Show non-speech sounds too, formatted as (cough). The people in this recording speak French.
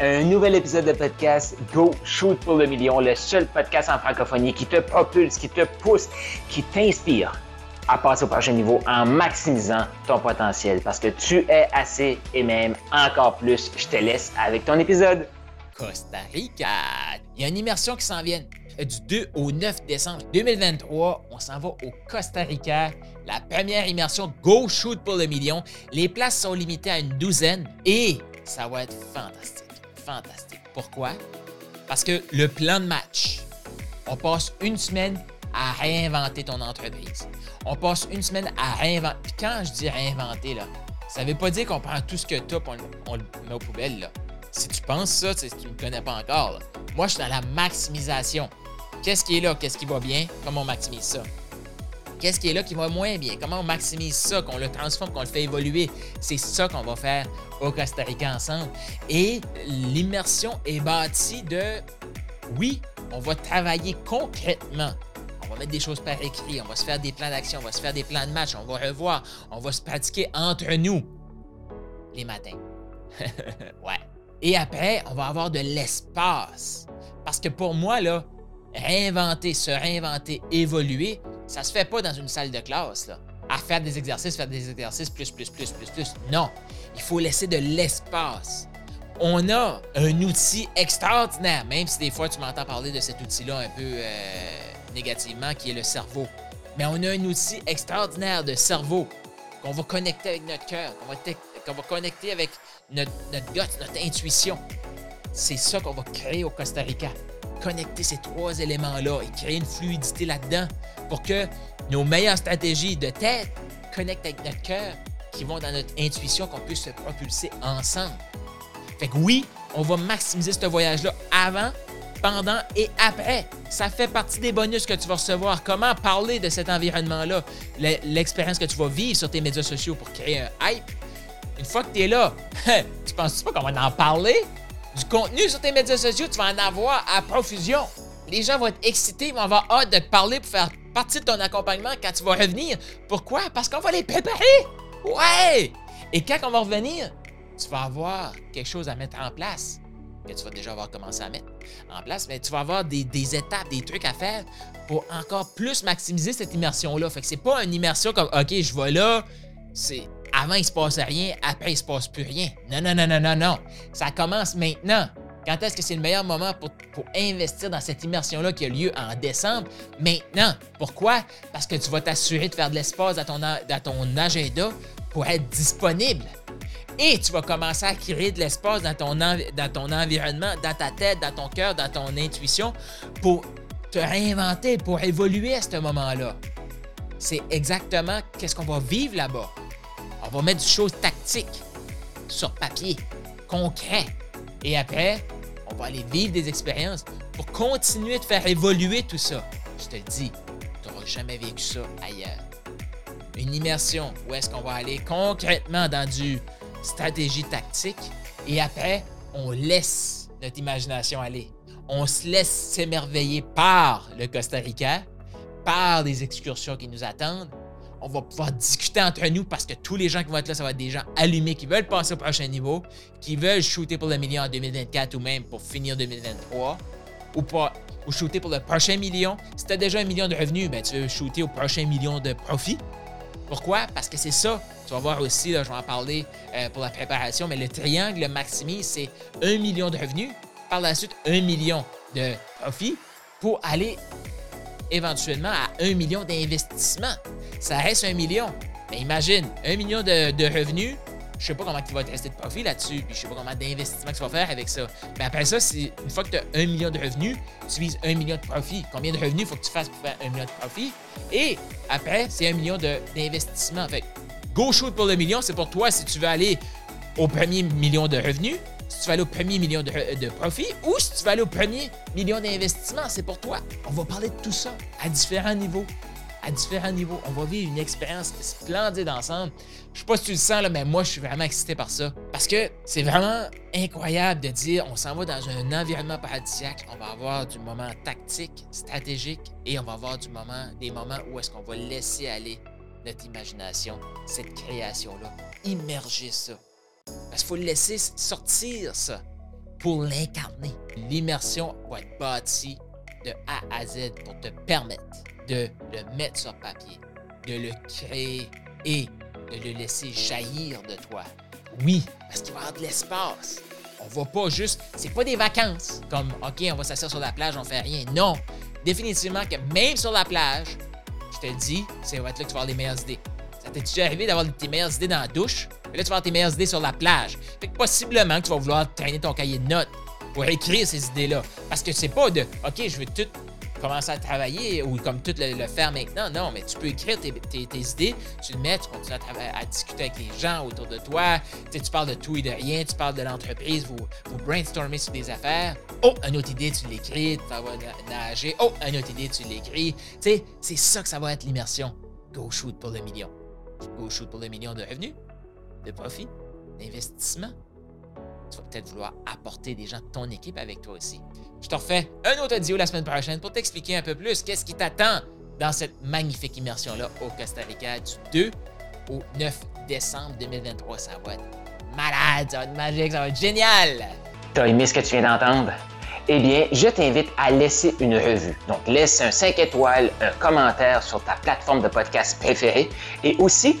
un nouvel épisode de podcast Go Shoot pour le million, le seul podcast en francophonie qui te propulse, qui te pousse, qui t'inspire à passer au prochain niveau en maximisant ton potentiel parce que tu es assez et même encore plus. Je te laisse avec ton épisode. Costa Rica. Il y a une immersion qui s'en vient. Du 2 au 9 décembre 2023, on s'en va au Costa Rica. La première immersion Go Shoot pour le million. Les places sont limitées à une douzaine et ça va être fantastique. Fantastique. Pourquoi? Parce que le plan de match, on passe une semaine à réinventer ton entreprise. On passe une semaine à réinventer. Puis quand je dis réinventer, là, ça veut pas dire qu'on prend tout ce que tu as on, on le met aux poubelles. Là. Si tu penses ça, tu ne me connais pas encore. Moi, je suis dans la maximisation. Qu'est-ce qui est là? Qu'est-ce qui va bien? Comment on maximise ça? Qu'est-ce qui est là qui va moins bien? Comment on maximise ça, qu'on le transforme, qu'on le fait évoluer? C'est ça qu'on va faire au Costa Rica ensemble. Et l'immersion est bâtie de, oui, on va travailler concrètement. On va mettre des choses par écrit, on va se faire des plans d'action, on va se faire des plans de match, on va revoir, on va se pratiquer entre nous les matins. (laughs) ouais. Et après, on va avoir de l'espace. Parce que pour moi, là, réinventer, se réinventer, évoluer, ça se fait pas dans une salle de classe, là. À faire des exercices, faire des exercices, plus, plus, plus, plus, plus. Non. Il faut laisser de l'espace. On a un outil extraordinaire, même si des fois tu m'entends parler de cet outil-là un peu euh, négativement, qui est le cerveau. Mais on a un outil extraordinaire de cerveau qu'on va connecter avec notre cœur, qu'on va, connecter avec notre, notre notre intuition. C'est ça qu'on va créer au Costa Rica connecter ces trois éléments-là et créer une fluidité là-dedans pour que nos meilleures stratégies de tête connectent avec notre cœur, qui vont dans notre intuition, qu'on puisse se propulser ensemble. Fait que oui, on va maximiser ce voyage-là avant, pendant et après. Ça fait partie des bonus que tu vas recevoir. Comment parler de cet environnement-là, l'expérience que tu vas vivre sur tes médias sociaux pour créer un hype. Une fois que (laughs) tu es là, tu penses pas qu'on va en parler? Du contenu sur tes médias sociaux, tu vas en avoir à profusion. Les gens vont être excités, vont avoir hâte de te parler pour faire partie de ton accompagnement quand tu vas revenir. Pourquoi? Parce qu'on va les préparer. Ouais! Et quand on va revenir, tu vas avoir quelque chose à mettre en place que tu vas déjà avoir commencé à mettre en place, mais tu vas avoir des, des étapes, des trucs à faire pour encore plus maximiser cette immersion-là. Fait que c'est pas une immersion comme OK, je vais là, c'est avant, il se passe rien, après, il se passe plus rien. Non, non, non, non, non, non. Ça commence maintenant. Quand est-ce que c'est le meilleur moment pour, investir dans cette immersion-là qui a lieu en décembre? Maintenant. Pourquoi? Parce que tu vas t'assurer de faire de l'espace dans ton, ton agenda pour être disponible. Et tu vas commencer à créer de l'espace dans ton, dans ton environnement, dans ta tête, dans ton cœur, dans ton intuition pour te réinventer, pour évoluer à ce moment-là. C'est exactement qu'est-ce qu'on va vivre là-bas. On va mettre des choses tactiques sur papier, concret. Et après, on va aller vivre des expériences pour continuer de faire évoluer tout ça. Je te le dis, tu n'auras jamais vécu ça ailleurs. Une immersion où est-ce qu'on va aller concrètement dans du stratégie tactique et après, on laisse notre imagination aller. On se laisse s'émerveiller par le Costa Rica, par les excursions qui nous attendent on va pouvoir discuter entre nous parce que tous les gens qui vont être là, ça va être des gens allumés qui veulent passer au prochain niveau, qui veulent shooter pour le million en 2024 ou même pour finir 2023 ou pas shooter pour le prochain million. Si tu as déjà un million de revenus, ben, tu veux shooter au prochain million de profit. Pourquoi? Parce que c'est ça. Tu vas voir aussi, là, je vais en parler euh, pour la préparation, mais le triangle maximise, c'est un million de revenus, par la suite un million de profit pour aller éventuellement à un million d'investissements. Ça reste un million. Mais imagine, un million de, revenus, je sais pas comment tu vas te rester de profit là-dessus, puis je sais pas comment d'investissement tu vas faire avec ça. Mais après ça, une fois que tu as un million de revenus, tu vises un million de profit. Combien de revenus il faut que tu fasses pour faire un million de profit? Et après, c'est un million d'investissement. Fait go shoot pour le million, c'est pour toi si tu veux aller au premier million de revenus si tu vas aller au premier million de, profit ou si tu vas aller au premier million d'investissement. C'est pour toi. On va parler de tout ça à différents niveaux. À différents niveaux. On va vivre une expérience splendide ensemble. Je sais pas si tu le sens, là, mais moi, je suis vraiment excité par ça. Parce que c'est vraiment incroyable de dire on s'en va dans un environnement paradisiaque. On va avoir du moment tactique, stratégique et on va avoir du moment, des moments où est-ce qu'on va laisser aller notre imagination, cette création-là, immerger ça. Parce qu'il faut le laisser sortir, ça. pour l'incarner. L'immersion va être bâtie de A à Z pour te permettre de le mettre sur papier, de le créer et de le laisser jaillir de toi. Oui, parce qu'il va y avoir de l'espace. On va pas juste. C'est pas des vacances comme OK, on va s'asseoir sur la plage, on fait rien. Non. Définitivement que même sur la plage, je te dis, c'est va être là que tu vas avoir les meilleures idées. Ça t'est déjà arrivé d'avoir tes meilleures idées dans la douche? Là, tu vas avoir tes meilleures idées sur la plage. Fait que possiblement que tu vas vouloir traîner ton cahier de notes pour écrire ces idées-là. Parce que c'est pas de OK, je veux tout commencer à travailler ou comme tout le, faire maintenant. Non, mais tu peux écrire tes, idées, tu le mets, tu continues à, discuter avec les gens autour de toi. Tu, tu parles de tout et de rien, tu parles de l'entreprise, vous, vous brainstormez sur des affaires. Oh, une autre idée, tu l'écris, tu vas nager. Oh, une autre idée, tu l'écris. Tu sais, c'est ça que ça va être l'immersion. Go shoot pour le million. Go shoot pour le million de revenus, de profit, d'investissement tu vas peut-être vouloir apporter des gens de ton équipe avec toi aussi. Je te refais un autre audio la semaine prochaine pour t'expliquer un peu plus qu'est-ce qui t'attend dans cette magnifique immersion-là au Costa Rica du 2 au 9 décembre 2023. Ça va être malade, ça va être magique, ça va être génial! T'as aimé ce que tu viens d'entendre? Eh bien, je t'invite à laisser une revue. Donc, laisse un 5 étoiles, un commentaire sur ta plateforme de podcast préférée et aussi